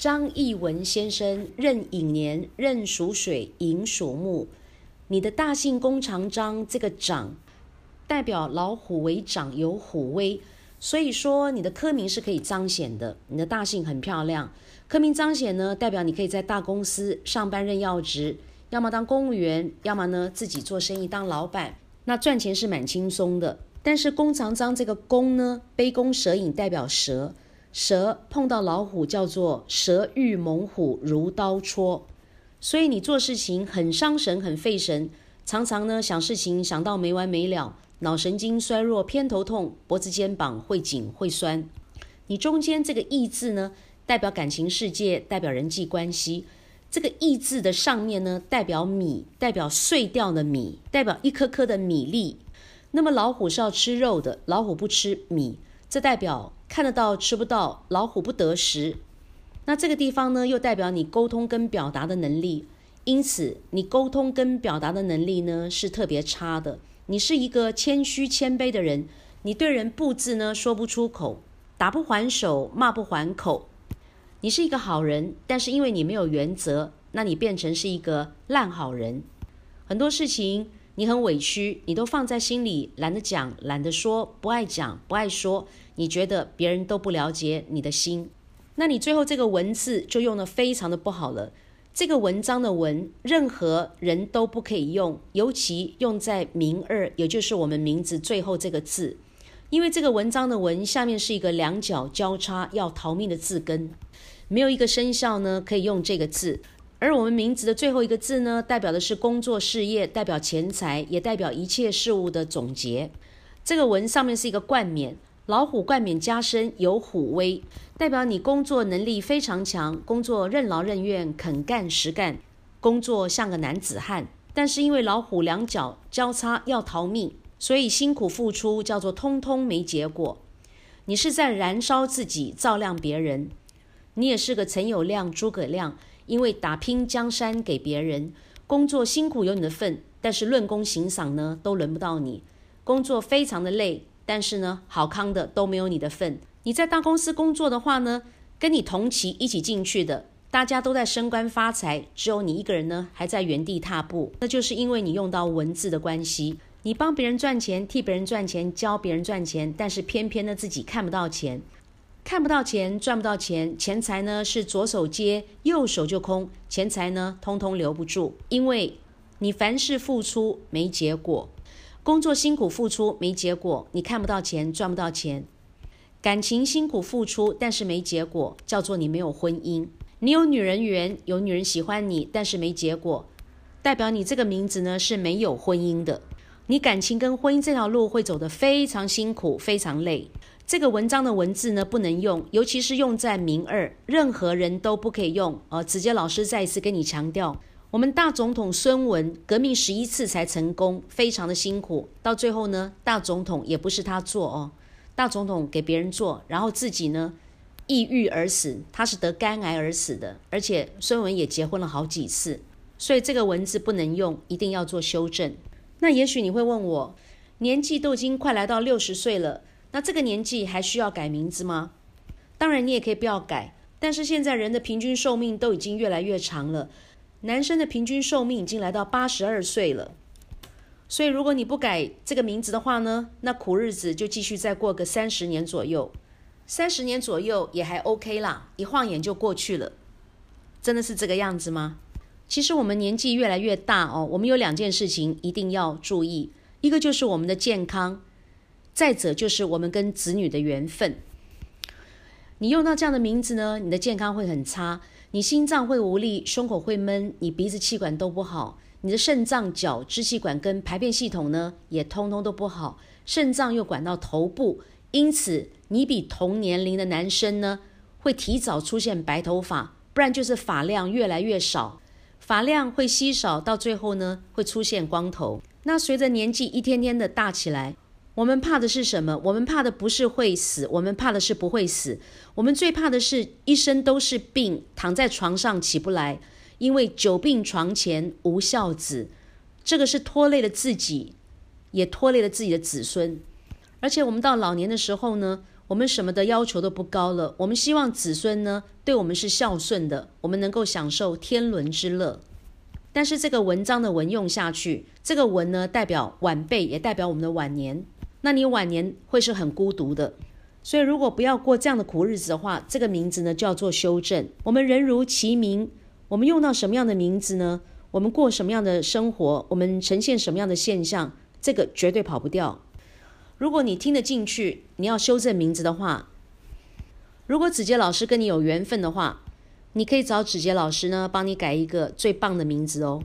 张义文先生壬寅年，壬属水，寅属木。你的大姓弓长张，这个长代表老虎为长，有虎威，所以说你的科名是可以彰显的。你的大姓很漂亮，科名彰显呢，代表你可以在大公司上班任要职，要么当公务员，要么呢自己做生意当老板，那赚钱是蛮轻松的。但是弓长张这个弓呢，杯弓蛇影代表蛇。蛇碰到老虎叫做蛇遇猛虎如刀戳，所以你做事情很伤神很费神，常常呢想事情想到没完没了，脑神经衰弱偏头痛，脖子肩膀会紧会酸。你中间这个意字呢，代表感情世界，代表人际关系。这个意字的上面呢，代表米，代表碎掉的米，代表一颗颗的米粒。那么老虎是要吃肉的，老虎不吃米，这代表。看得到吃不到，老虎不得食。那这个地方呢，又代表你沟通跟表达的能力。因此，你沟通跟表达的能力呢是特别差的。你是一个谦虚谦卑的人，你对人不字呢说不出口，打不还手，骂不还口。你是一个好人，但是因为你没有原则，那你变成是一个烂好人。很多事情你很委屈，你都放在心里，懒得讲，懒得说，不爱讲，不爱说。你觉得别人都不了解你的心，那你最后这个文字就用的非常的不好了。这个文章的文，任何人都不可以用，尤其用在名二，也就是我们名字最后这个字，因为这个文章的文下面是一个两脚交叉要逃命的字根，没有一个生肖呢可以用这个字。而我们名字的最后一个字呢，代表的是工作事业，代表钱财，也代表一切事物的总结。这个文上面是一个冠冕。老虎冠冕加身，有虎威，代表你工作能力非常强，工作任劳任怨，肯干实干，工作像个男子汉。但是因为老虎两脚交叉要逃命，所以辛苦付出叫做通通没结果。你是在燃烧自己，照亮别人。你也是个陈友谅、诸葛亮，因为打拼江山给别人，工作辛苦有你的份，但是论功行赏呢，都轮不到你，工作非常的累。但是呢，好康的都没有你的份。你在大公司工作的话呢，跟你同期一起进去的，大家都在升官发财，只有你一个人呢还在原地踏步。那就是因为你用到文字的关系，你帮别人赚钱，替别人赚钱，教别人赚钱，但是偏偏呢自己看不到钱，看不到钱，赚不到钱，钱财呢是左手接，右手就空，钱财呢通通留不住，因为你凡事付出没结果。工作辛苦付出没结果，你看不到钱，赚不到钱；感情辛苦付出，但是没结果，叫做你没有婚姻。你有女人缘，有女人喜欢你，但是没结果，代表你这个名字呢是没有婚姻的。你感情跟婚姻这条路会走得非常辛苦，非常累。这个文章的文字呢不能用，尤其是用在名二，任何人都不可以用。呃，子杰老师再一次跟你强调。我们大总统孙文革命十一次才成功，非常的辛苦。到最后呢，大总统也不是他做哦，大总统给别人做，然后自己呢抑郁而死。他是得肝癌而死的，而且孙文也结婚了好几次，所以这个文字不能用，一定要做修正。那也许你会问我，年纪都已经快来到六十岁了，那这个年纪还需要改名字吗？当然，你也可以不要改，但是现在人的平均寿命都已经越来越长了。男生的平均寿命已经来到八十二岁了，所以如果你不改这个名字的话呢，那苦日子就继续再过个三十年左右，三十年左右也还 OK 啦，一晃眼就过去了，真的是这个样子吗？其实我们年纪越来越大哦，我们有两件事情一定要注意，一个就是我们的健康，再者就是我们跟子女的缘分。你用到这样的名字呢，你的健康会很差。你心脏会无力，胸口会闷，你鼻子气管都不好，你的肾脏、脚、支气管跟排便系统呢，也通通都不好。肾脏又管到头部，因此你比同年龄的男生呢，会提早出现白头发，不然就是发量越来越少，发量会稀少，到最后呢，会出现光头。那随着年纪一天天的大起来。我们怕的是什么？我们怕的不是会死，我们怕的是不会死。我们最怕的是一生都是病，躺在床上起不来，因为久病床前无孝子。这个是拖累了自己，也拖累了自己的子孙。而且我们到老年的时候呢，我们什么的要求都不高了，我们希望子孙呢对我们是孝顺的，我们能够享受天伦之乐。但是这个文章的文用下去，这个文呢代表晚辈，也代表我们的晚年。那你晚年会是很孤独的。所以如果不要过这样的苦日子的话，这个名字呢就要做修正。我们人如其名，我们用到什么样的名字呢？我们过什么样的生活？我们呈现什么样的现象？这个绝对跑不掉。如果你听得进去，你要修正名字的话，如果子杰老师跟你有缘分的话，你可以找子杰老师呢帮你改一个最棒的名字哦。